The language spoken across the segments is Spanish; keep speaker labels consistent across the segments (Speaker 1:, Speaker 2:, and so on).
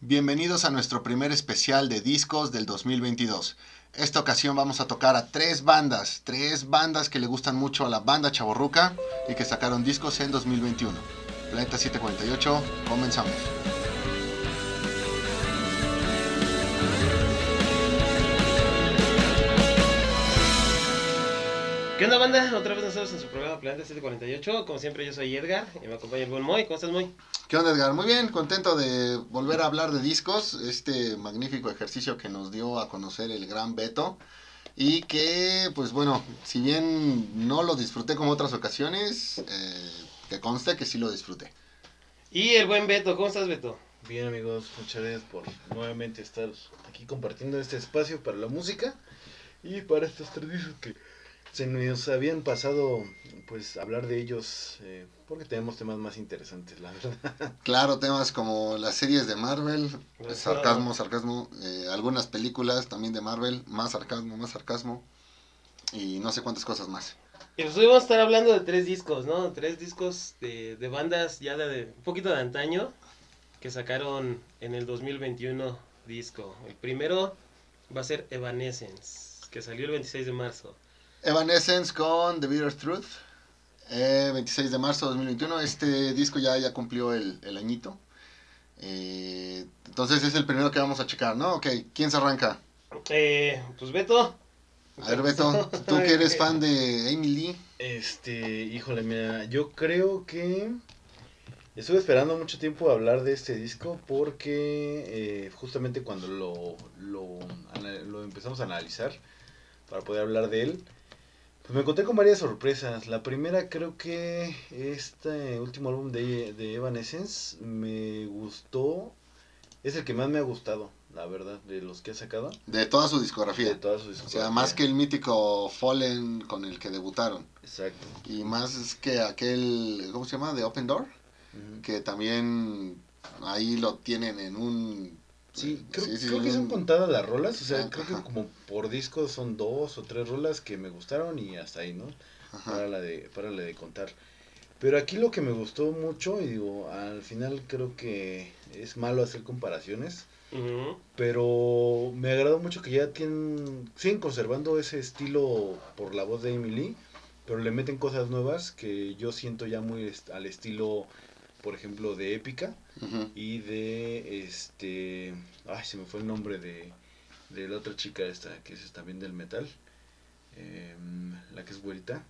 Speaker 1: Bienvenidos a nuestro primer especial de discos del 2022. Esta ocasión vamos a tocar a tres bandas, tres bandas que le gustan mucho a la banda chaborruca y que sacaron discos en 2021. Planeta 748, comenzamos.
Speaker 2: ¿Qué onda, banda? Otra vez nosotros en su programa Planeta 748. Como siempre, yo soy Edgar y me acompaña el buen Moy. ¿Cómo estás, Moy?
Speaker 1: ¿Qué onda, Edgar? Muy bien, contento de volver a hablar de discos. Este magnífico ejercicio que nos dio a conocer el gran Beto. Y que, pues bueno, si bien no lo disfruté como otras ocasiones, eh, que conste que sí lo disfruté.
Speaker 2: Y el buen Beto. ¿Cómo estás, Beto?
Speaker 3: Bien amigos, muchas gracias por nuevamente estar aquí compartiendo este espacio para la música y para estos tres discos que se nos habían pasado pues hablar de ellos eh, porque tenemos temas más interesantes, la verdad.
Speaker 1: Claro, temas como las series de Marvel,
Speaker 2: Claro.
Speaker 1: sarcasmo, sarcasmo, eh, algunas películas también de Marvel, más sarcasmo, más sarcasmo y no sé cuántas cosas más.
Speaker 2: Y pues hoy vamos a estar hablando de tres discos, ¿no? Tres discos de, de bandas ya de, de un poquito de antaño que sacaron en el 2021 disco. El primero va a ser Evanescence, que salió el 26 de marzo.
Speaker 1: Evanescence con The Bitter Truth, eh, 26 de marzo de 2021. Este disco ya, ya cumplió el, el añito. Eh, entonces es el primero que vamos a checar, ¿no? Ok, ¿quién se arranca?
Speaker 2: Eh, pues Beto.
Speaker 1: A ver, Beto, tú que eres fan de Amy Lee.
Speaker 3: Este, híjole, mira, yo creo que estuve esperando mucho tiempo hablar de este disco porque eh, justamente cuando lo, lo, lo empezamos a analizar para poder hablar de él, pues me encontré con varias sorpresas. La primera creo que este último álbum de, de Evanescence me gustó, es el que más me ha gustado, la verdad, de los que ha sacado.
Speaker 1: De toda su
Speaker 3: De
Speaker 1: discografía.
Speaker 3: todas sus
Speaker 1: O sea,
Speaker 3: discografía.
Speaker 1: más que el mítico Fallen con el que debutaron.
Speaker 3: Exacto.
Speaker 1: Y más que aquel, ¿cómo se llama? De Open Door. Que también ahí lo tienen en un...
Speaker 3: Sí, creo,
Speaker 1: sí, sí,
Speaker 3: creo que son contadas las rolas, o sea,
Speaker 1: Ah,
Speaker 3: creo
Speaker 1: ajá.
Speaker 3: que como por disco son dos o tres rolas que me gustaron y hasta ahí, ¿no?
Speaker 1: Ajá.
Speaker 3: Para la de, para la de contar. Pero aquí lo que me gustó mucho, y digo, al final creo que es malo hacer comparaciones, pero me agradó mucho que ya tienen, siguen conservando ese estilo por la voz de Amy Lee, pero le meten cosas nuevas que yo siento ya muy est- al estilo, por ejemplo, de épica y de este ay se me fue el nombre de de la otra chica esta que es también del metal em, la que es güerita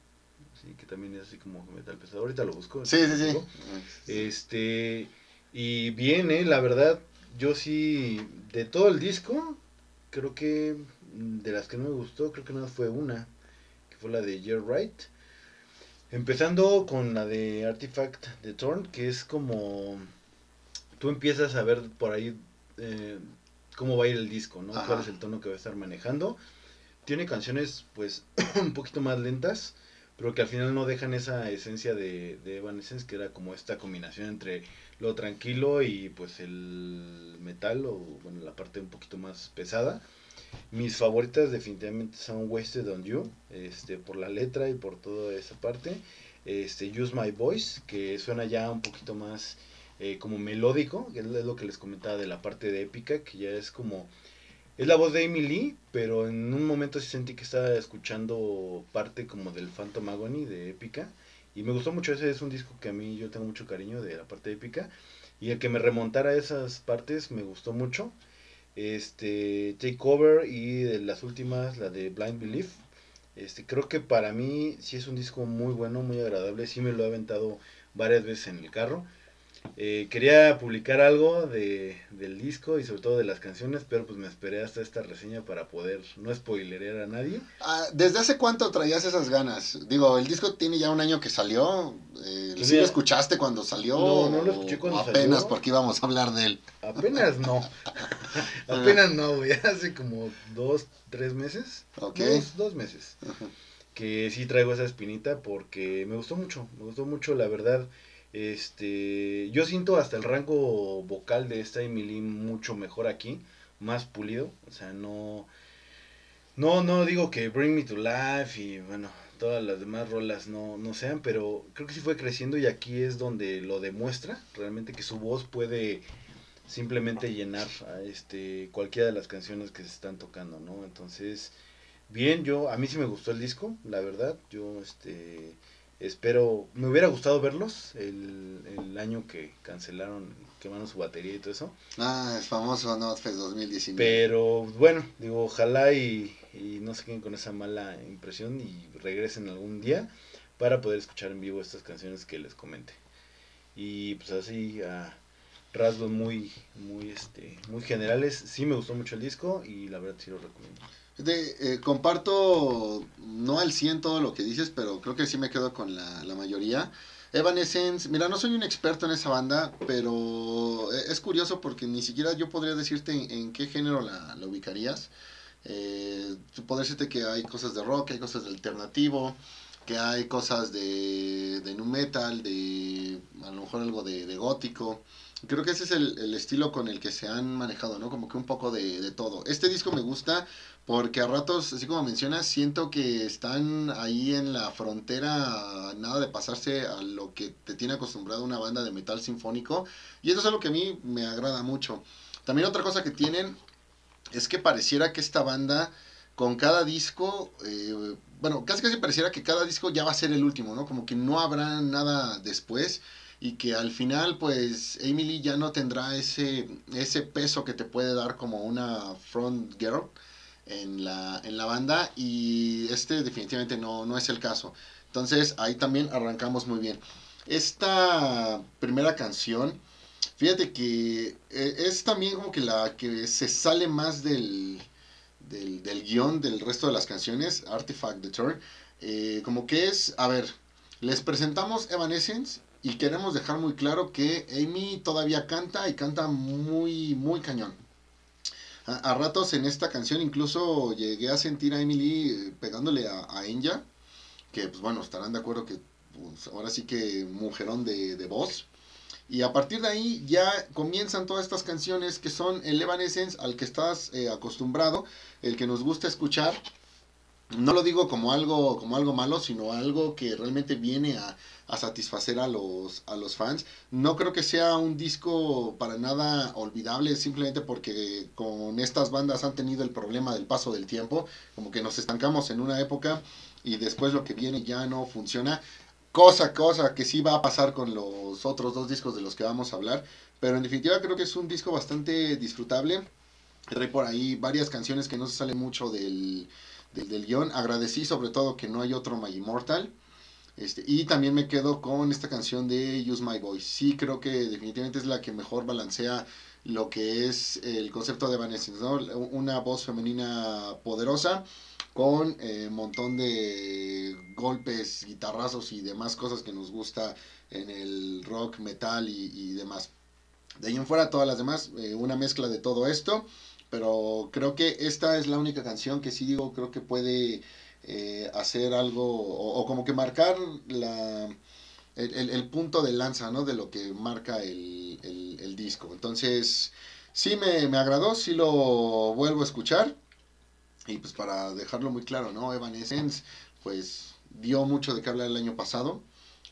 Speaker 3: sí que también es así como metal pesado. Ahorita lo busco
Speaker 1: Sí, sí, sí.
Speaker 3: este y bien eh la verdad yo sí de todo el disco creo que mm, de las que no me gustó creo que no fue una que fue la de You're Right empezando con la de Artifact de Torn que es como tú empiezas a ver por ahí eh, cómo va a ir el disco, ¿no?
Speaker 1: Ajá.
Speaker 3: Cuál es el tono que va a estar manejando. Tiene canciones, pues, un poquito más lentas, pero que al final no dejan esa esencia de, de Evanescence, que era como esta combinación entre lo tranquilo y, pues, el metal, o, bueno, la parte un poquito más pesada. Mis favoritas definitivamente son Wasted on You, este, por la letra y por toda esa parte. Este, Use My Voice, que suena ya un poquito más eh, como melódico, que es lo que les comentaba de la parte de épica, que ya es como... Es la voz de Amy Lee, pero en un momento sí sentí que estaba escuchando parte como del Phantom Agony de épica. Y me gustó mucho, ese es un disco que a mí yo tengo mucho cariño de la parte épica. Y el que me remontara a esas partes me gustó mucho. Este, Takeover y de las últimas, la de Blind Belief. Este, creo que para mí sí es un disco muy bueno, muy agradable. Sí me lo he aventado varias veces en el carro. Eh, quería publicar algo de, del disco y sobre todo de las canciones, pero pues me esperé hasta esta reseña para poder no spoilerear a nadie.
Speaker 1: Ah, ¿Desde hace cuánto traías esas ganas? Digo, el disco tiene ya un año que salió. Eh,
Speaker 3: Pues
Speaker 1: ¿Sí lo escuchaste cuando salió?
Speaker 3: no, no lo escuché cuando
Speaker 1: apenas
Speaker 3: salió.
Speaker 1: porque íbamos a hablar de él.
Speaker 3: Apenas no. Apenas no, güey. Hace como dos, tres meses.
Speaker 1: Ok.
Speaker 3: Dos, dos meses. Que sí traigo esa espinita porque me gustó mucho, me gustó mucho la verdad. Este, yo siento hasta el rango vocal de esta Emily mucho mejor aquí, más pulido, o sea, no no no digo que Bring Me to Life y bueno, todas las demás rolas no no sean, pero creo que sí fue creciendo y aquí es donde lo demuestra realmente que su voz puede simplemente llenar a este cualquiera de las canciones que se están tocando, ¿no? Entonces, bien, yo a mí sí me gustó el disco, la verdad. Yo este espero, me hubiera gustado verlos el, el año que cancelaron, quemaron su batería y todo eso.
Speaker 1: Ah, es famoso Notfest 2019.
Speaker 3: Pero bueno, digo, ojalá y, y no se queden con esa mala impresión y regresen algún día para poder escuchar en vivo estas canciones que les comenté. Y pues así a rasgos muy muy este muy generales, sí me gustó mucho el disco y la verdad sí lo recomiendo.
Speaker 1: De, eh, comparto no al 100 todo lo que dices, pero creo que sí me quedo con la, la mayoría. Evanescence, mira, no soy un experto en esa banda, pero e, es curioso porque ni siquiera yo podría decirte en, en qué género la, la ubicarías. Eh, podría decirte que hay cosas de rock, hay cosas de alternativo, que hay cosas de, de nu metal, de a lo mejor algo de, de gótico. Creo que ese es el, el, estilo con el que se han manejado, ¿no? Como que un poco de, de, todo. Este disco me gusta porque a ratos, así como mencionas, siento que están ahí en la frontera, nada de pasarse a lo que te tiene acostumbrado una banda de metal sinfónico. Y eso es algo que a mí me agrada mucho. También otra cosa que tienen es que pareciera que esta banda con cada disco, eh, bueno, casi casi pareciera que cada disco ya va a ser el último, ¿no? Como que no habrá nada después y que al final pues Emily ya no tendrá ese, ese peso que te puede dar como una front girl en la, en la banda y este definitivamente no, no es el caso. Entonces ahí también arrancamos muy bien. Esta primera canción, fíjate que eh, es también como que la que se sale más del, del, del guion del resto de las canciones, Artifact the. Eh, como que es, a ver, les presentamos Evanescence y queremos dejar muy claro que Amy todavía canta y canta muy, muy cañón. A, a ratos en esta canción incluso llegué a sentir a Emily eh, pegándole a, a Enya, que pues bueno, estarán de acuerdo que pues, ahora sí que mujerón de, de voz. Y a partir de ahí ya comienzan todas estas canciones que son el Evanescence al que estás eh, acostumbrado, el que nos gusta escuchar. No lo digo como algo, como algo malo, sino algo que realmente viene a, a satisfacer a los, a los fans. No creo que sea un disco para nada olvidable, simplemente porque con estas bandas han tenido el problema del paso del tiempo, como que nos estancamos en una época y después lo que viene ya no funciona. Cosa, cosa que sí va a pasar con los otros dos discos de los que vamos a hablar, pero en definitiva creo que es un disco bastante disfrutable. Trae por ahí varias canciones que no se salen mucho del, del, del guion. Agradecí sobre todo que no hay otro My Immortal. Este, y también me quedo con esta canción de Use My Voice. Sí, creo que definitivamente es la que mejor balancea lo que es el concepto de Evanescence, ¿no? Una voz femenina poderosa con un eh, montón de golpes, guitarrazos y demás cosas que nos gusta en el rock, metal y, y demás. De ahí en fuera todas las demás, eh, una mezcla de todo esto, pero creo que esta es la única canción que sí digo, creo que puede eh, hacer algo o, o, como que marcar la, el, el, punto de lanza ¿no? de lo que marca el, el, el disco. Entonces, sí me, me, agradó, sí lo vuelvo a escuchar. Y pues para dejarlo muy claro, ¿no? Evanescence pues dio mucho de qué hablar el año pasado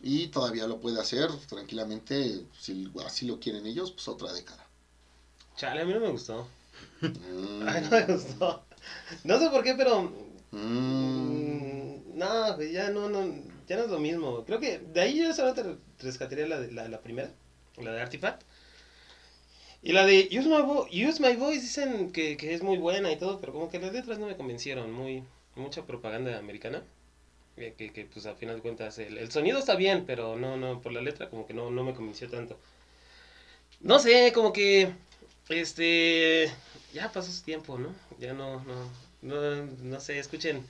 Speaker 1: y todavía lo puede hacer tranquilamente, si así lo quieren ellos, pues otra década.
Speaker 2: Chale, a mí no me gustó. Ay, no me gustó. No sé por qué, pero Mm. No, ya no, no, ya no es lo mismo. Creo que de ahí yo solamente rescataría la, la, la primera, la de Artifact. Y la de Use My, Vo Use My Voice dicen que, que, es muy buena y todo, pero como que las letras no me convencieron. Muy, mucha propaganda americana. Que, que pues al final de cuentas el, el, sonido está bien, pero no, no, por la letra como que no, no me convenció tanto. No sé, como que, este, ya pasó su tiempo, ¿no? Ya no, no, no, no sé, escuchen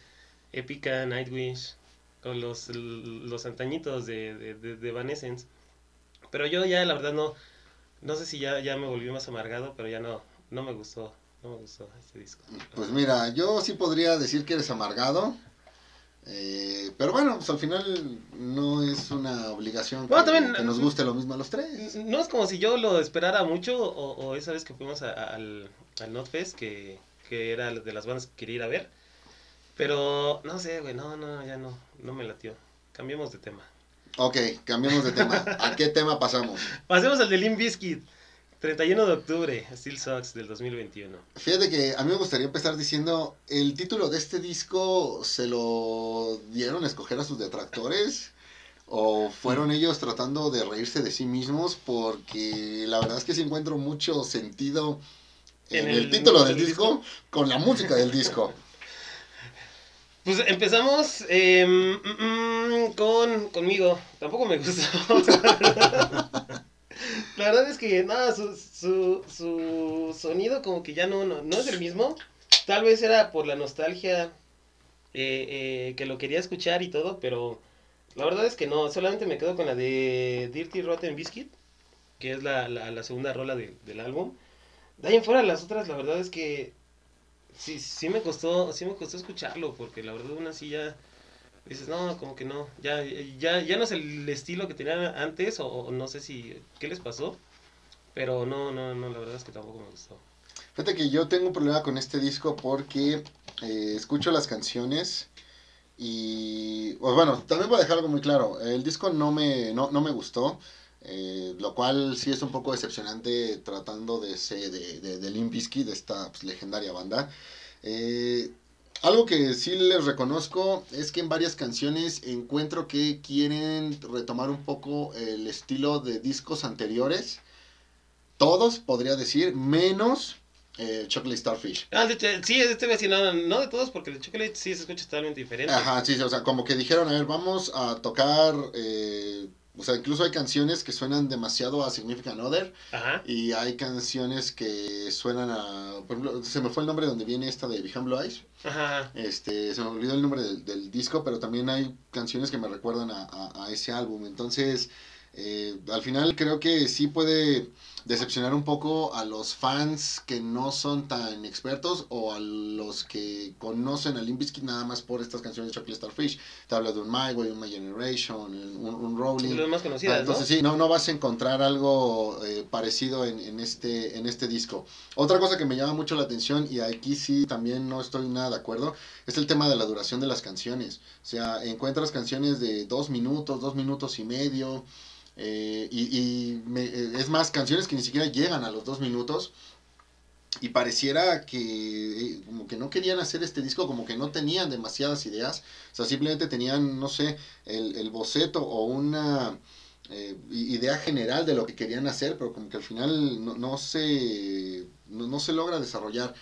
Speaker 2: Épica, Nightwish, con los, los antañitos de, de, de, de. Pero yo ya, la verdad, no, no sé si ya, ya me volví más amargado, pero ya no, no me gustó, no me gustó este disco.
Speaker 1: Pues mira, yo sí podría decir que eres amargado. Eh, pero bueno, pues al final no es una obligación
Speaker 2: bueno,
Speaker 1: que,
Speaker 2: también,
Speaker 1: que, nos guste lo mismo a los tres.
Speaker 2: No es como si yo lo esperara mucho o, o esa vez que fuimos a, a, al, al Notfest que, que era de las bandas que quería ir a ver. Pero no sé, güey, no, no, ya no, no me latió. Cambiemos de tema.
Speaker 1: Ok, cambiemos de tema. ¿A qué tema pasamos?
Speaker 2: Pasemos al de Limp Bizkit. 31 de octubre, Steel Sox del 2021.
Speaker 1: Fíjate que a mí me gustaría empezar diciendo, el título de este disco se lo dieron a escoger a sus detractores o fueron ellos tratando de reírse de sí mismos porque la verdad es que sí encuentro mucho sentido en,
Speaker 2: En
Speaker 1: el,
Speaker 2: el
Speaker 1: título del
Speaker 2: del
Speaker 1: disco con la música del disco.
Speaker 2: Pues empezamos eh, mm, mm, con conmigo. Tampoco me gustó. La verdad es que nada, su, su, su sonido como que ya no, no, no es el mismo. Tal vez era por la nostalgia eh, eh, que lo quería escuchar y todo, pero la verdad es que no. Solamente me quedo con la de Dirty Rotten Biscuit, que es la, la, segunda rola de- del álbum. De ahí en fuera las otras, la verdad es que sí, sí me costó, sí me costó escucharlo, porque la verdad aún así ya dices, no, como que no, ya, ya, ya no es el estilo que tenían antes, o, o no sé si, qué les pasó, pero no, no, no, la verdad es que tampoco me gustó.
Speaker 1: Fíjate que yo tengo un problema con este disco porque eh, escucho las canciones y, pues bueno, también voy a dejar algo muy claro, el disco no me, no, no me gustó, eh, lo cual sí es un poco decepcionante tratando de ser de, de, de Limp Bizkit, de esta pues, legendaria banda. Eh, algo que sí les reconozco es que en varias canciones encuentro que quieren retomar un poco el estilo de discos anteriores. Todos, podría decir, menos eh, Chocolate Starfish.
Speaker 2: Ah, de hecho, sí, este decir, no, no de todos, porque el Chocolate sí se escucha totalmente diferente.
Speaker 1: Ajá, sí, sí, o sea, como que dijeron, a ver, vamos a tocar, eh, o sea, incluso hay canciones que suenan demasiado a Significant Other
Speaker 2: Ajá.
Speaker 1: y hay canciones que suenan a, por ejemplo, se me fue el nombre donde viene esta de Behind Blue Eyes,
Speaker 2: Ajá.
Speaker 1: este, se me olvidó el nombre del, del disco, pero también hay canciones que me recuerdan a, a- a ese álbum, entonces, eh, al final creo que sí puede decepcionar un poco a los fans que no son tan expertos o a los que conocen a Limp Bizkit nada más por estas canciones de Chocolate Starfish. Te habla de un My Way, un My Generation, un, un Rolling.
Speaker 2: Más
Speaker 1: Ah,
Speaker 2: conocidas, ¿no?
Speaker 1: entonces sí, no, no vas a encontrar algo eh, parecido en, en este, en este disco. Otra cosa que me llama mucho la atención, y aquí sí también no estoy nada de acuerdo, es el tema de la duración de las canciones. O sea, encuentras canciones de dos minutos, dos minutos y medio, eh, y, y me- eh, es más, canciones que ni siquiera llegan a los dos minutos. Y pareciera que eh, como que no querían hacer este disco, como que no tenían demasiadas ideas. O sea, simplemente tenían, no sé, el, boceto o una idea general de lo que querían hacer, pero como que al final no, no se, no, no se logra desarrollar.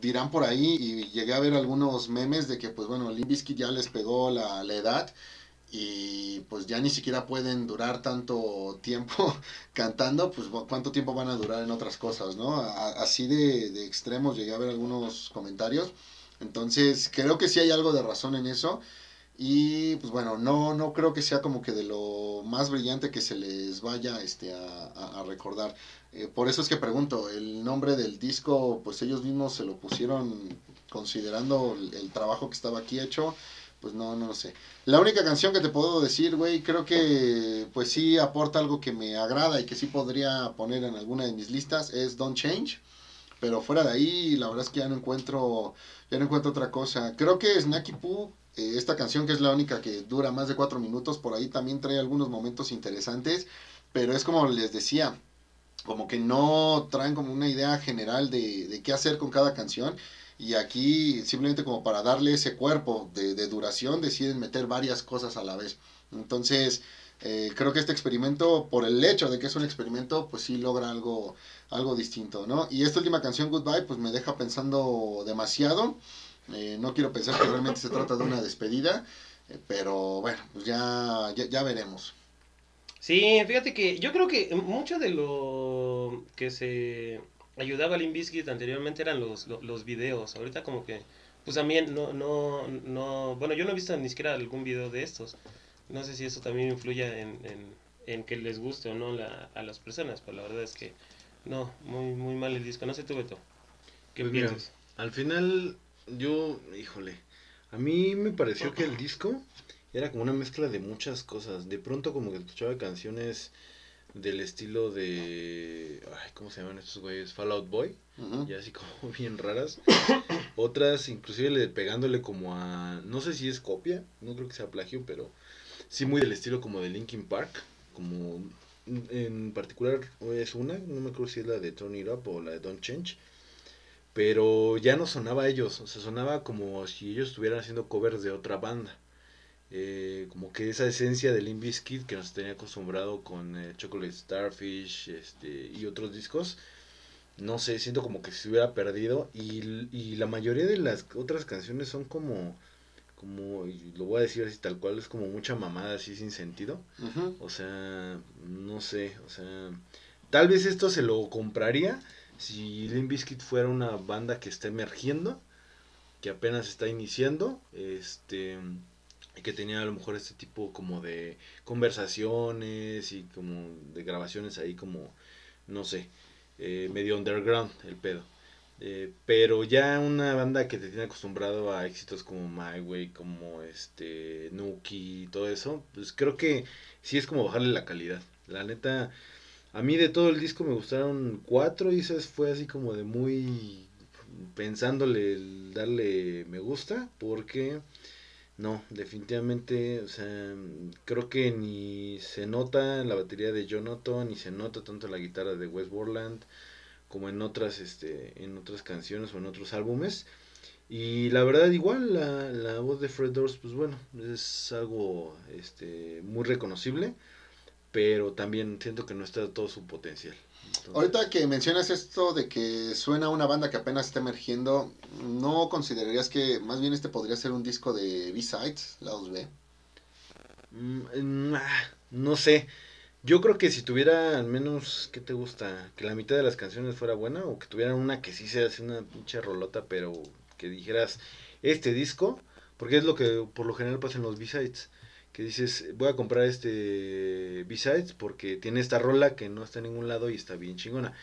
Speaker 1: Dirán por ahí, y llegué a ver algunos memes de que, pues bueno, Limp Bizkit ya les pegó la, la edad y pues ya ni siquiera pueden durar tanto tiempo cantando, pues cu- cuánto tiempo van a durar en otras cosas, ¿no? A- así de, de extremos llegué a ver algunos comentarios. Entonces, creo que sí hay algo de razón en eso. Y pues bueno, no, no creo que sea como que de lo más brillante que se les vaya este, a, a- a recordar. Eh, por eso es que pregunto, el nombre del disco, pues ellos mismos se lo pusieron considerando el, el trabajo que estaba aquí hecho. Pues no, no sé. La única canción que te puedo decir, güey, creo que pues sí aporta algo que me agrada y que sí podría poner en alguna de mis listas es Don't Change. Pero fuera de ahí, la verdad es que ya no encuentro, ya no encuentro otra cosa. Creo que Snacky Poo, eh, esta canción que es la única que dura más de cuatro minutos, por ahí también trae algunos momentos interesantes. Pero es como les decía, como que no traen como una idea general de, de qué hacer con cada canción. Y aquí simplemente como para darle ese cuerpo de, de duración deciden meter varias cosas a la vez. Entonces eh, creo que este experimento, por el hecho de que es un experimento, pues sí logra algo, algo distinto, ¿no? Y esta última canción, Goodbye, pues me deja pensando demasiado. Eh, no quiero pensar que realmente se trata de una despedida, eh, pero bueno, pues ya, ya, ya veremos.
Speaker 2: Sí, fíjate que yo creo que mucho de lo que se ayudaba a Limp Bizkit anteriormente eran los, los, los videos. Ahorita como que, pues también no, no, no, bueno, yo no he visto ni siquiera algún video de estos. No sé si eso también influye en, en, en que les guste o no la, a las personas, pero la verdad es que no, muy, muy mal el disco. No sé tú, Beto. ¿Qué
Speaker 3: Pues mira,
Speaker 2: piensas?
Speaker 3: al final, yo, híjole, a mí me pareció que el disco era como una mezcla de muchas cosas. De pronto como que escuchaba canciones del estilo de, ay, ¿cómo se llaman estos güeyes? Fallout Boy,
Speaker 1: Ujú.
Speaker 3: y así como bien raras. Otras inclusive le, pegándole como a, no sé si es copia, no creo que sea plagio, pero sí muy del estilo como de Linkin Park, como en particular es una, no me acuerdo si es la de Turn It Up o la de Don't Change, pero ya no sonaba a ellos, o sea, sonaba como si ellos estuvieran haciendo covers de otra banda. Eh, como que esa esencia de Limp Bizkit que nos tenía acostumbrado con eh, Chocolate Starfish este, y otros discos, no sé, siento como que se hubiera perdido y, y la mayoría de las otras canciones son como como, lo voy a decir así tal cual, es como mucha mamada así sin sentido. O sea, no sé, o sea, tal vez esto se lo compraría si Limp Bizkit fuera una banda que está emergiendo, que apenas está iniciando, este, que tenía a lo mejor este tipo como de conversaciones y como de grabaciones ahí como, no sé, eh, medio underground el pedo. Eh, pero ya una banda que te tiene acostumbrado a éxitos como My Way, como este Nuki y todo eso, pues creo que sí es como bajarle la calidad. La neta, a mí de todo el disco me gustaron cuatro y fue así como de muy pensándole darle me gusta porque no, definitivamente, o sea, creo que ni se nota la batería de Jonathan, ni se nota tanto la guitarra de West Borland como en otras, este, en otras canciones o en otros álbumes. Y la verdad igual la, la voz de Fred Durst, pues bueno, es algo este, muy reconocible, pero también siento que no está todo su potencial.
Speaker 1: Ahorita que mencionas esto de que suena una banda que apenas está emergiendo, ¿no considerarías que más bien este podría ser un disco de B-Sides, lados B?
Speaker 3: Mm, ah, no sé, yo creo que si tuviera al menos, ¿qué te gusta? Que la mitad de las canciones fuera buena o que tuviera una que sí sea así una pinche rolota, pero que dijeras, este disco, porque es lo que por lo general pasa en los B-Sides, que dices, voy a comprar este B-Sides porque tiene esta rola que no está en ningún lado y está bien chingona.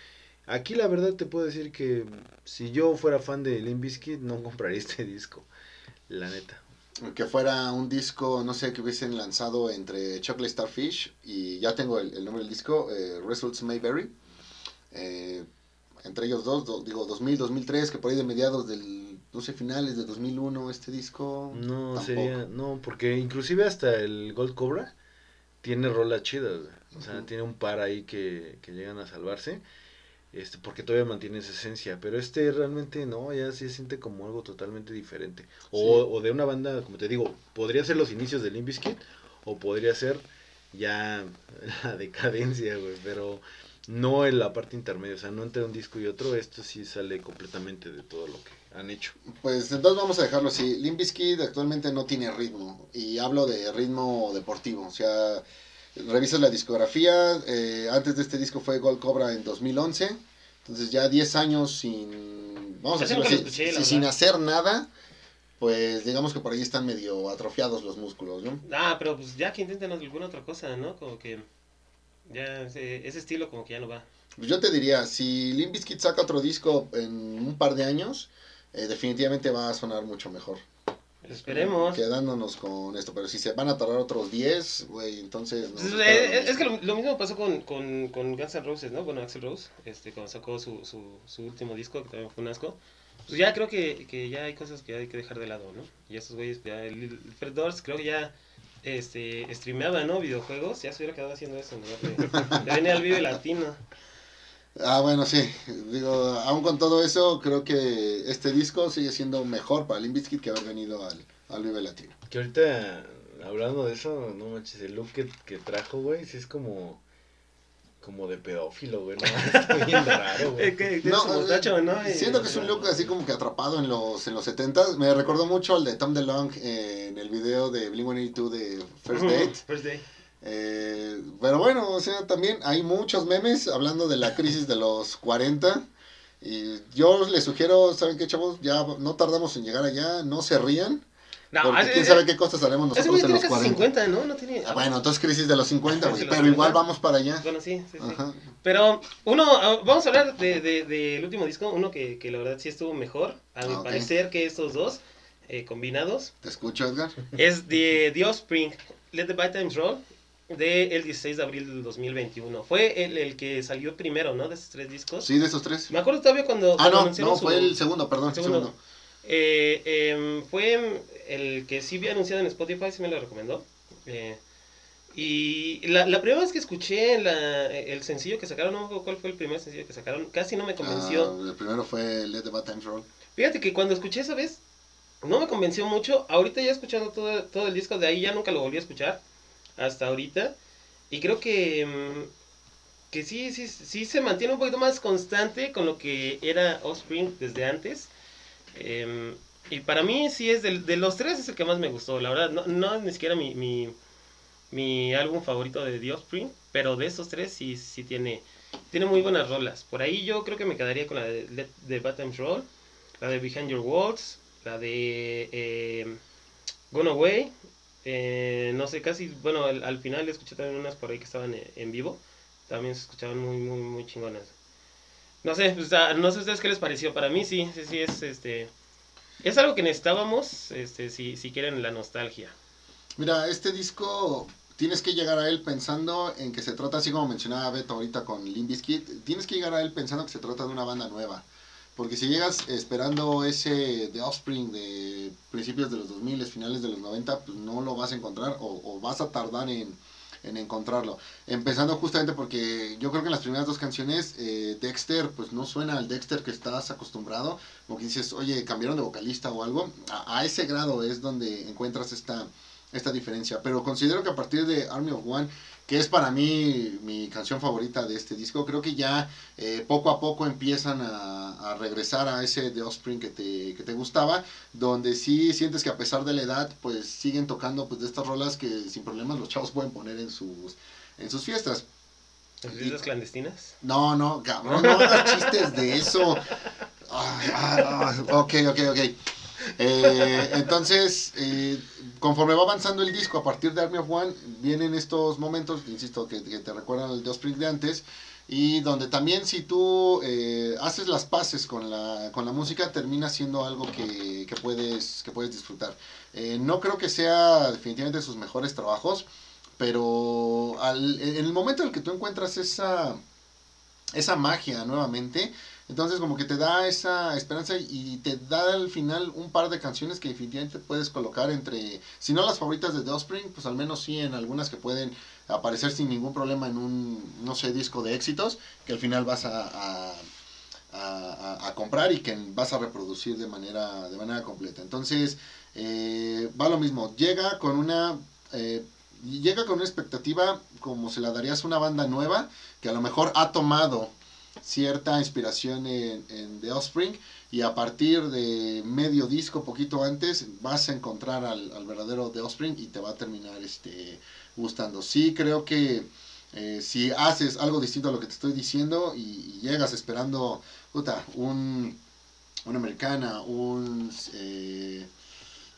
Speaker 3: Aquí la verdad te puedo decir que si yo fuera fan de Limp Bizkit no compraría este disco, la neta
Speaker 1: que fuera un disco, no sé, que hubiesen lanzado entre Chocolate Starfish y ya tengo el, nombre del disco, eh, Results Mayberry. Eh, entre ellos dos, digo, 2000, 2003, que por ahí de mediados del, no sé, finales de 2001 este disco.
Speaker 3: No, sería, no, porque inclusive hasta el Gold Cobra tiene rola chida, o sea, tiene un par ahí que, que llegan a salvarse este, porque todavía mantiene esa esencia, pero este realmente no, ya se siente como algo totalmente diferente. O, o de una banda, como te digo, podría ser los inicios de Limp Bizkit, o podría ser ya la decadencia, güey, pero no en la parte intermedia, o sea, no entre un disco y otro, esto sí sale completamente de todo lo que han hecho.
Speaker 1: Pues entonces vamos a dejarlo así, Limp Bizkit actualmente no tiene ritmo, y hablo de ritmo deportivo, o sea revisas la discografía, eh, antes de este disco fue Gold Cobra en 2011, entonces ya 10 años sin, vamos a decirlo así, sin hacer nada, pues digamos que por ahí están medio atrofiados los músculos, ¿no?
Speaker 2: Ah, pero pues ya que intenten alguna otra cosa, ¿no? Como que ya ese, estilo como que ya no va.
Speaker 1: Pues yo te diría, si Limp Bizkit saca otro disco en un par de años, eh, definitivamente va a sonar mucho mejor.
Speaker 2: Esperemos.
Speaker 1: Quedándonos con esto, pero si se van a tardar otros 10, güey, entonces...
Speaker 2: Pues, eh, es, que lo, mismo pasó con, con, con, Guns N' Roses, ¿no? Bueno, Axel Rose, este, cuando sacó su, su, su último disco, que también fue un asco. Pues ya creo que, que ya hay cosas que hay que dejar de lado, ¿no? Y estos güeyes, ya, el, Fred Doors creo que ya este, streameaba, ¿no? Videojuegos, ya se hubiera quedado haciendo eso, ¿no? Ya venía al Vive Latino.
Speaker 1: Ah, bueno, sí. Digo, aún con todo eso, creo que este disco sigue siendo mejor para Limp que haber venido al, al Vive Latino.
Speaker 3: Que ahorita, hablando de eso, no manches, el look que, que trajo, güey, sí es como como de pedófilo, güey, no, está bien raro, güey.
Speaker 1: no, ¿no? Siento que es un look así como que atrapado en los, en los 70 Me recordó mucho al de Tom DeLonge en el video de Blink-182 de First Date.
Speaker 2: First Date.
Speaker 1: Eh, pero bueno, o sea, también hay muchos memes hablando de la crisis de los 40. Y yo les sugiero, ¿saben qué, chavos? Ya no tardamos en llegar allá, no se rían. No, porque quién sabe qué cosas haremos nosotros en los 40.
Speaker 2: 50, ¿no? no tiene...
Speaker 1: Ah, bueno, entonces crisis de los 50, pero igual vamos para allá.
Speaker 2: Bueno, sí, sí, sí. Pero uno, ah, vamos a hablar del de, de, último disco, uno que, que, la verdad sí estuvo mejor, a mi ah, parecer, que estos dos eh, combinados.
Speaker 1: Te escucho, Edgar.
Speaker 2: Es de The Offspring, Let the Bad Times Roll del 16 de abril del 2021. Fue el, el, que salió primero, ¿no? De esos tres discos.
Speaker 1: Sí, de esos tres.
Speaker 2: Me acuerdo todavía cuando...
Speaker 1: Ah, no, no, fue el segundo, perdón, segundo.
Speaker 2: Eh, em, fue el que sí había anunciado en Spotify, sí me lo recomendó. Eh, Y la, la primera vez que escuché la, el sencillo que sacaron, no me acuerdo cuál fue el primer sencillo que sacaron, casi no me convenció.
Speaker 1: Ah, el primero fue Let the Bad Times Roll.
Speaker 2: Fíjate que cuando escuché esa vez, no me convenció mucho. Ahorita ya escuchando todo, todo el disco de ahí, ya nunca lo volví a escuchar. Hasta ahorita. Y creo que, mm, que sí, sí, sí se mantiene un poquito más constante con lo que era Offspring desde antes. Em, y para mí sí es del- de, los tres es el que más me gustó. La verdad, no, es ni siquiera mi, mi, mi álbum favorito de The Offspring. Pero de esos tres sí, sí tiene, tiene muy buenas rolas. Por ahí yo creo que me quedaría con la de Times Roll. La de Behind Your Walls. La de eh, Gone Away. Eh, no sé, casi, bueno, al, al final escuché también unas por ahí que estaban en, vivo. También se escuchaban muy, muy, muy chingonas. No sé, pues, no sé ustedes qué les pareció. Para mí sí, sí, sí, es este... Es algo que necesitábamos, este, si, si quieren la nostalgia.
Speaker 1: Mira, este disco tienes que llegar a él pensando en que se trata, así como mencionaba Beto ahorita con Limp Bizkit, tienes que llegar a él pensando que se trata de una banda nueva. Porque si llegas esperando ese The Offspring de principios de los 2000, finales de los 90, pues no lo vas a encontrar o, o vas a tardar en, en encontrarlo. Empezando justamente porque yo creo que en las primeras dos canciones eh, Dexter pues no suena al Dexter que estás acostumbrado, como que dices, oye, cambiaron de vocalista o algo. A, a ese grado es donde encuentras esta, esta diferencia. Pero considero que a partir de Army of One, que es para mí mi canción favorita de este disco, creo que ya eh, poco a poco empiezan a, a regresar a ese The Offspring que te, que te gustaba, donde sí sientes que a pesar de la edad, pues siguen tocando pues de estas rolas que sin problemas los chavos pueden poner en sus, en sus fiestas.
Speaker 2: ¿Las fiestas clandestinas?
Speaker 1: No, no, cabrón, no hagas chistes de eso. Ay, ah, no, ok, ok, ok. Eh, entonces, eh, conforme va avanzando el disco, a partir de Army of One, vienen estos momentos, insisto, que, que te recuerdan el de Offspring de antes, y donde también si tú eh, haces las paces con la, con la música, termina siendo algo que, que puedes, que puedes disfrutar. Eh, no creo que sea definitivamente sus mejores trabajos, pero al- en el momento en el que tú encuentras esa, esa magia nuevamente, entonces como que te da esa esperanza y te da al final un par de canciones que definitivamente puedes colocar entre, si no las favoritas de The Offspring, pues al menos sí en algunas que pueden aparecer sin ningún problema en un, no sé, disco de éxitos, que al final vas a, a, comprar y que vas a reproducir de manera, de manera completa. Entonces, eh, va lo mismo, llega con una... eh, llega con una expectativa como se la darías a una banda nueva que a lo mejor ha tomado cierta inspiración en, en The Offspring y a partir de medio disco, poquito antes, vas a encontrar al, al verdadero The Offspring y te va a terminar este, gustando. Sí, creo que eh, si haces algo distinto a lo que te estoy diciendo y, llegas esperando puta, un, una americana, un, eh,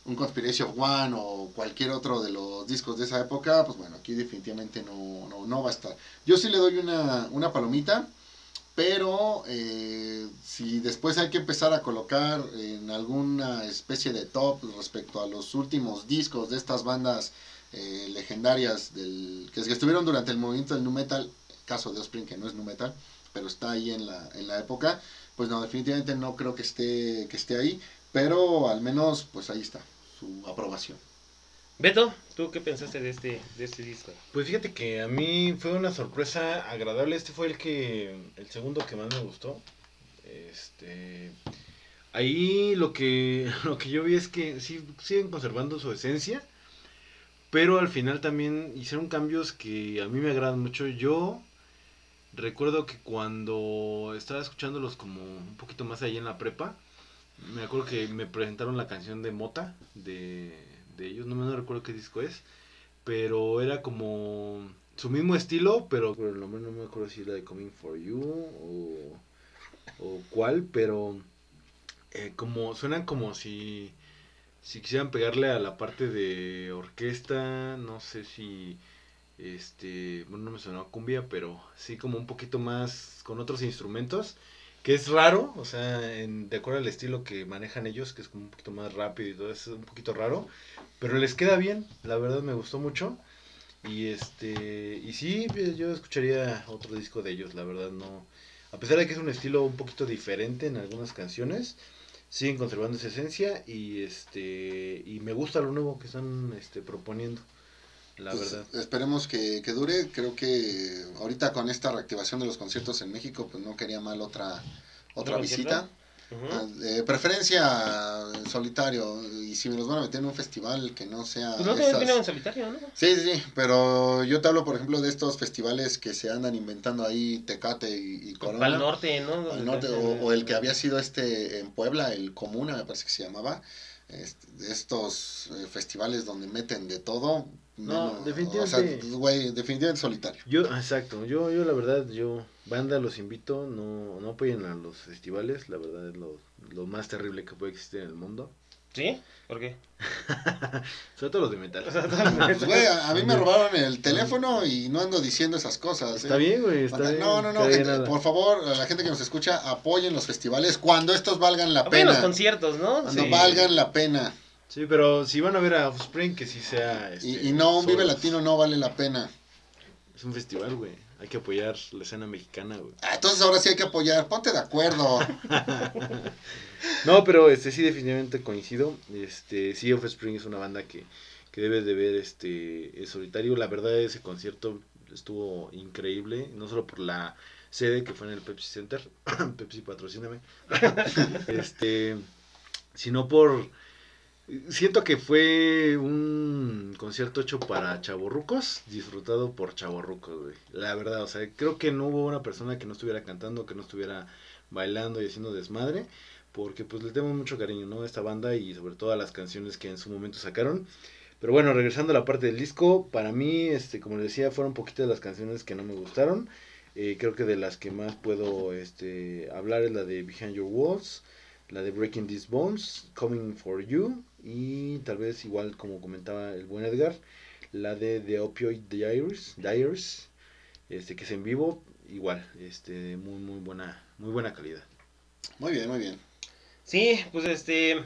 Speaker 1: un Conspiracy of One o cualquier otro de los discos de esa época, pues bueno, aquí definitivamente no, no, no va a estar. Yo sí le doy una, una palomita, pero eh, si después hay que empezar a colocar en alguna especie de top respecto a los últimos discos de estas bandas eh, legendarias del, que, estuvieron durante el movimiento del nu metal, caso de Offspring que no es nu metal, pero está ahí en la, en la época, pues no, definitivamente no creo que esté, que esté ahí, pero al menos pues ahí está, su aprobación.
Speaker 2: Beto, ¿tú qué pensaste de este, de este disco?
Speaker 3: Pues fíjate que a mí fue una sorpresa agradable. Este fue el que el segundo que más me gustó. Este ahí lo que lo que yo vi es que sí siguen conservando su esencia, pero al final también hicieron cambios que a mí me agradan mucho. Yo recuerdo que cuando estaba escuchándolos como un poquito más allá en la prepa, me acuerdo que me presentaron la canción de Mota de, de ellos, no me recuerdo qué disco es, pero era como su mismo estilo, pero el nombre no me acuerdo si era de Coming for You o, o cuál, pero eh, como suenan como si si quisieran pegarle a la parte de orquesta, no sé si este, bueno, no me sonaba cumbia, pero sí como un poquito más con otros instrumentos, que es raro, o sea, en, de acuerdo al estilo que manejan ellos, que es como un poquito más rápido y todo eso, es un poquito raro, pero les queda bien, la verdad me gustó mucho. Y este, y sí, pues, yo escucharía otro disco de ellos, la verdad no. A pesar de que es un estilo un poquito diferente en algunas canciones, siguen conservando esa esencia y este y me gusta lo nuevo que están este proponiendo. la
Speaker 1: Pues,
Speaker 3: verdad.
Speaker 1: Esperemos que, que dure. Creo que ahorita con esta reactivación de los conciertos en México, pues no quería mal otra otra
Speaker 2: ¿Otro
Speaker 1: visita. Ah, preferencia en solitario. Y si me los van a meter en un festival que no sea.
Speaker 2: Pues no
Speaker 1: esas-
Speaker 2: en solitario, ¿no?
Speaker 1: Sí, sí, pero yo te hablo, por ejemplo, de estos festivales que se andan inventando ahí, Tecate y, y Corona.
Speaker 2: Al norte, ¿no?
Speaker 1: Al norte, o el que había sido este en Puebla, el Comuna, me parece que se llamaba. Este, estos eh, festivales donde meten de todo.
Speaker 3: No,
Speaker 1: menos-
Speaker 3: definitivamente.
Speaker 1: O sea, güey, definitivamente solitario.
Speaker 3: Yo, exacto, yo, yo la verdad, yo, banda, los invito, no, no apoyen a los festivales, la verdad es lo, lo más terrible que puede existir en el mundo.
Speaker 2: ¿Sí? ¿Por qué?
Speaker 3: Sobre todo los de metal.
Speaker 2: O sea,
Speaker 1: Pues, güey, a, a mí me robaron el teléfono y no ando diciendo esas cosas.
Speaker 3: Está
Speaker 1: ¿eh?
Speaker 3: bien, güey, está
Speaker 1: No,
Speaker 3: bien.
Speaker 1: no, no,
Speaker 3: está
Speaker 1: gente,
Speaker 3: nada.
Speaker 1: por favor, a la gente que nos escucha, apoyen los festivales cuando estos valgan la
Speaker 2: Apoyen los
Speaker 1: pena.
Speaker 2: conciertos, ¿no?
Speaker 1: Cuando
Speaker 3: Sí.
Speaker 1: valgan la pena.
Speaker 3: Sí, pero si van a ver a Offspring, que sí sea... este,
Speaker 1: Y, y no, un Vive. Latino no vale la pena.
Speaker 3: Es un festival, güey, hay que apoyar la escena mexicana, güey.
Speaker 1: Ah, entonces ahora sí hay que apoyar, ponte de acuerdo.
Speaker 3: No, pero este sí definitivamente coincido. Este sí Offspring es una banda que, que debes de ver este en solitario. La verdad ese concierto estuvo increíble, no solo por la sede que fue en el Pepsi Center, Pepsi patrocíname. este sino por siento que fue un concierto hecho para chavorrucos, disfrutado por chavorrucos, güey. La verdad, o sea, creo que no hubo una persona que no estuviera cantando, que no estuviera bailando y haciendo desmadre porque pues le tengo mucho cariño, ¿no? A esta banda y sobre todo a las canciones que en su momento sacaron. Pero bueno, regresando a la parte del disco, para mí, este, como les decía, fueron poquitas las canciones que no me gustaron. Eh, creo que de las que más puedo este, hablar es la de Behind Your Walls, la de Breaking These Bones, Coming For You y tal vez igual como comentaba el buen Edgar, la de The Opioid Diaries, Diaries este, que es en vivo, igual, este, muy, muy buena, muy buena calidad.
Speaker 1: Muy bien, muy bien.
Speaker 2: Sí, pues este.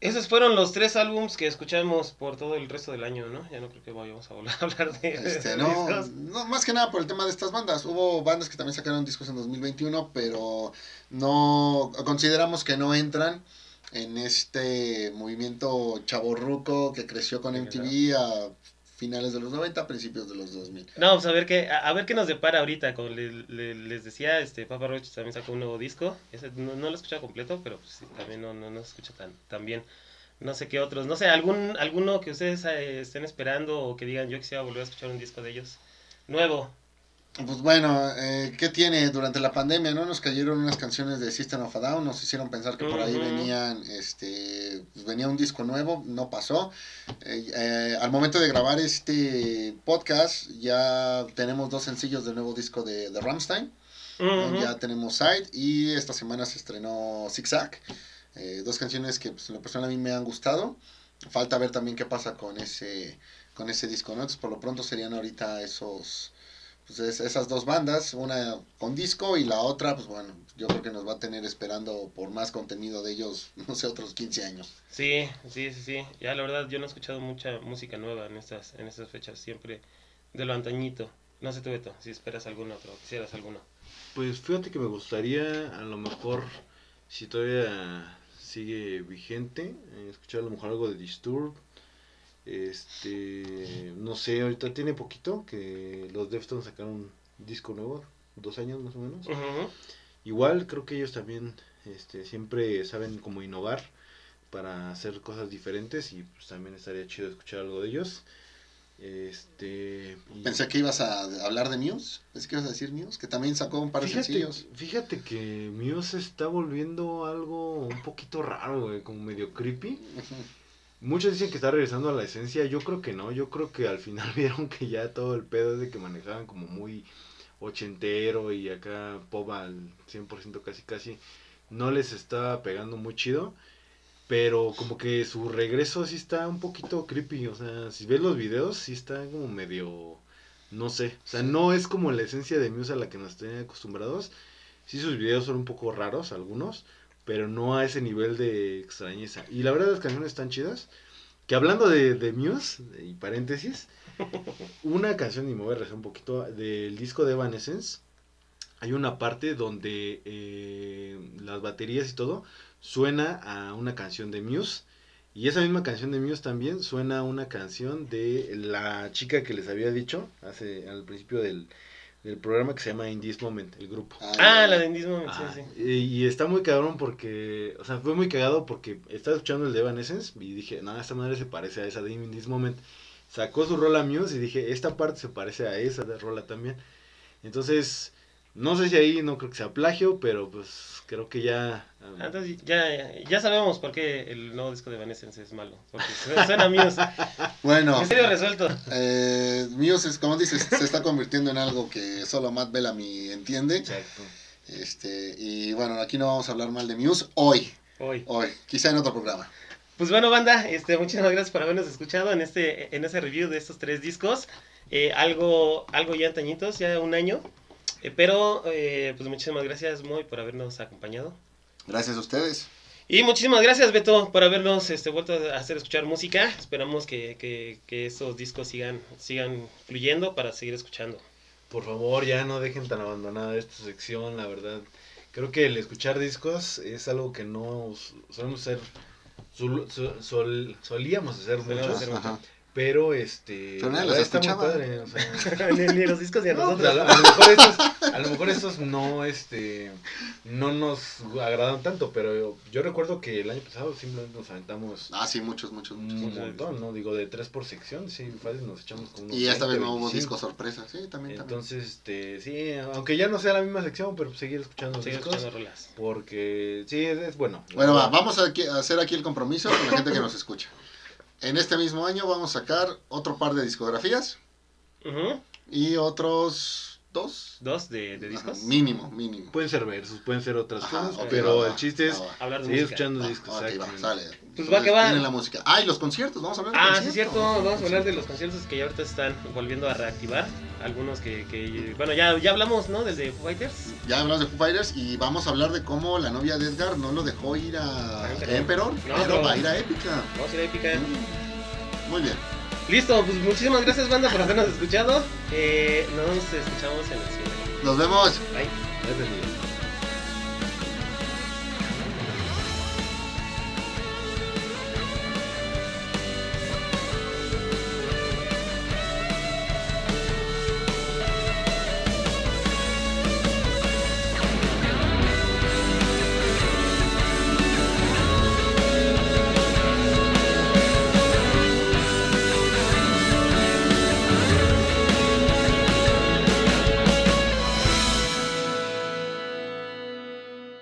Speaker 2: Esos fueron los tres álbums que escuchamos por todo el resto del año, ¿no? Ya no creo que vayamos a volver a hablar de,
Speaker 1: Este,
Speaker 2: de
Speaker 1: no,
Speaker 2: discos.
Speaker 1: no, más que nada por el tema de estas bandas. Hubo bandas que también sacaron discos en 2021, pero no consideramos que no entran en este movimiento chaborruco que creció con MTV a finales de los 90, principios de los 2000.
Speaker 2: No, pues a ver qué, a, a ver qué nos depara ahorita. Como le- le- les decía, este Papa Roach también sacó un nuevo disco. Ese no, no lo he escuchado completo, pero pues, sí, también no, no, no se escucha tan, tan bien. No sé qué otros. No sé, algún alguno que ustedes eh, estén esperando o que digan yo quisiera volver a escuchar un disco de ellos. Nuevo.
Speaker 1: Pues bueno, eh, ¿qué tiene? Durante la pandemia, ¿no? Nos cayeron unas canciones de System of a Down, nos hicieron pensar que por ahí venían, este, pues venía un disco nuevo, no pasó. Eh, eh, al momento de grabar este podcast, ya tenemos dos sencillos del nuevo disco de, de Rammstein. Ya tenemos Side y esta semana se estrenó Zigzag. Eh, dos canciones que pues, en lo personal a mí me han gustado. Falta ver también qué pasa con ese, con ese disco, ¿no? Entonces, por lo pronto serían ahorita esos, pues, es- esas dos bandas, una con disco y la otra, pues bueno, yo creo que nos va a tener esperando por más contenido de ellos, no sé, otros 15 años.
Speaker 2: Sí, sí, sí, sí. Ya la verdad yo no he escuchado mucha música nueva en estas, en estas fechas, siempre de lo antañito. No sé tú, Beto, si esperas alguno otro, quisieras alguno.
Speaker 3: Pues fíjate que me gustaría, a lo mejor, si todavía sigue vigente, eh, escuchar a lo mejor algo de Disturb. Este, no sé, ahorita tiene poquito que los Deftones sacaron un disco nuevo, dos años más o menos. Igual creo que ellos también este, siempre saben cómo innovar para hacer cosas diferentes y pues también estaría chido escuchar algo de ellos. Este, y-
Speaker 1: Pensé que ibas a hablar de Muse, pensé que ibas a decir Muse, que también sacó un par de
Speaker 3: Fíjate,
Speaker 1: sencillos.
Speaker 3: fíjate que Muse se está volviendo algo un poquito raro, güey, como medio creepy. Muchos dicen que está regresando a la esencia, yo creo que no, yo creo que al final vieron que ya todo el pedo es de que manejaban como muy ochentero y acá pop al 100% casi casi, no les está pegando muy chido, pero como que su regreso sí está un poquito creepy, o sea, si ves los videos sí está como medio, no sé, o sea, no es como la esencia de Muse a la que nos tienen acostumbrados, sí sus videos son un poco raros algunos, pero no a ese nivel de extrañeza. Y la verdad las canciones están chidas. Que hablando de, de Muse, y paréntesis, una canción, y me voy a rezar un poquito, del disco de Evanescence, hay una parte donde eh, las baterías y todo suena a una canción de Muse. Y esa misma canción de Muse también suena una canción de la chica que les había dicho hace al principio del, del programa que se llama In This Moment, el grupo.
Speaker 2: Ah, la de Indie Moment,
Speaker 3: Ah,
Speaker 2: sí, sí.
Speaker 3: Y, y está muy cabrón porque, o sea, fue muy cagado porque estaba escuchando el de Evanescence y dije, no, esta madre se parece a esa de In This Moment. Sacó su rola Muse y dije, esta parte se parece a esa de rola también. Entonces, no sé si ahí no creo que sea plagio, pero pues creo que ya... um,
Speaker 2: Ah, Entonces ya, ya sabemos por qué el nuevo disco de Evanescence es malo. Porque su- suena a Muse.
Speaker 1: Bueno,
Speaker 2: Misterio resuelto.
Speaker 1: eh, Muse, es, como dices, se está convirtiendo en algo que solo Matt Bellamy entiende.
Speaker 3: Exacto.
Speaker 1: Este, y bueno, aquí no vamos a hablar mal de Muse hoy,
Speaker 2: Hoy.
Speaker 1: hoy, quizá en otro programa.
Speaker 2: Pues bueno, banda, este, muchísimas gracias por habernos escuchado en este, en ese review de estos tres discos. Eh, algo, algo ya antañitos, ya un año. Eh, pero, eh, pues muchísimas gracias, Moy, por habernos acompañado.
Speaker 1: Gracias a ustedes.
Speaker 2: Y muchísimas gracias, Beto, por habernos este, vuelto a hacer escuchar música. Esperamos que, que, que estos discos sigan, sigan fluyendo para seguir escuchando.
Speaker 3: Por favor, ya no dejen tan abandonada esta sección, la verdad. Creo que el escuchar discos es algo que no solemos ser, sol- sol- sol- solíamos hacer
Speaker 2: Solíamos
Speaker 3: mucho,
Speaker 2: hacer mucho.
Speaker 3: Pero este...
Speaker 1: Pero nadie los
Speaker 3: está muy padre, o sea,
Speaker 2: ni, ni los discos ni a
Speaker 3: no,
Speaker 2: nosotros.
Speaker 3: a, lo- a lo mejor estos, a lo mejor estos no, este, no nos agradan tanto, pero yo, yo recuerdo que el año pasado simplemente nos aventamos
Speaker 1: Ah, sí, muchos, muchos, muchos.
Speaker 3: un montón, ¿no? Digo, de tres por sección, sí, fácil nos echamos con unos
Speaker 1: Y esta
Speaker 3: 20,
Speaker 1: vez no hubo
Speaker 3: 25.
Speaker 1: disco sorpresa, sí, también. también.
Speaker 3: Entonces, este, sí, aunque ya no sea la misma sección, pero pues seguir escuchando los
Speaker 2: Sigue
Speaker 3: discos.
Speaker 2: escuchando rolas.
Speaker 3: Porque sí, es, es bueno.
Speaker 1: Bueno, va, vamos a, aquí- a hacer aquí el compromiso con la gente que nos escucha. En este mismo año vamos a sacar otro par de discografías y otros dos.
Speaker 2: Dos de, de discos.
Speaker 1: Ajá, mínimo, mínimo.
Speaker 3: Pueden ser versos, pueden ser otras
Speaker 1: Ajá,
Speaker 3: cosas, pero
Speaker 1: va,
Speaker 3: el chiste es
Speaker 1: va.
Speaker 2: Hablar de
Speaker 3: seguir
Speaker 2: música.
Speaker 3: escuchando
Speaker 1: Va,
Speaker 3: discos.
Speaker 1: ok, va, sale.
Speaker 2: Pues va que va.
Speaker 1: Viene la música. Ah, y los conciertos, vamos a hablar de
Speaker 2: Ah, sí, es cierto. Vamos a hablar de los conciertos que ya ahorita están volviendo a reactivar. Algunos que, que bueno, ya, ya hablamos, ¿no? Del de Foo Fighters.
Speaker 1: Ya hablamos de Foo Fighters y vamos a hablar de cómo la novia de Edgar no lo dejó ir a
Speaker 2: A Emperor.
Speaker 1: Emperor,
Speaker 2: No,
Speaker 1: pero
Speaker 2: pero-
Speaker 1: va a ir a Épica.
Speaker 2: Vamos a ir a épica.
Speaker 1: Mm, Muy bien.
Speaker 2: Listo, pues muchísimas gracias, banda, por habernos escuchado. Eh, nos escuchamos en el siguiente.
Speaker 1: Nos vemos.
Speaker 2: Bye.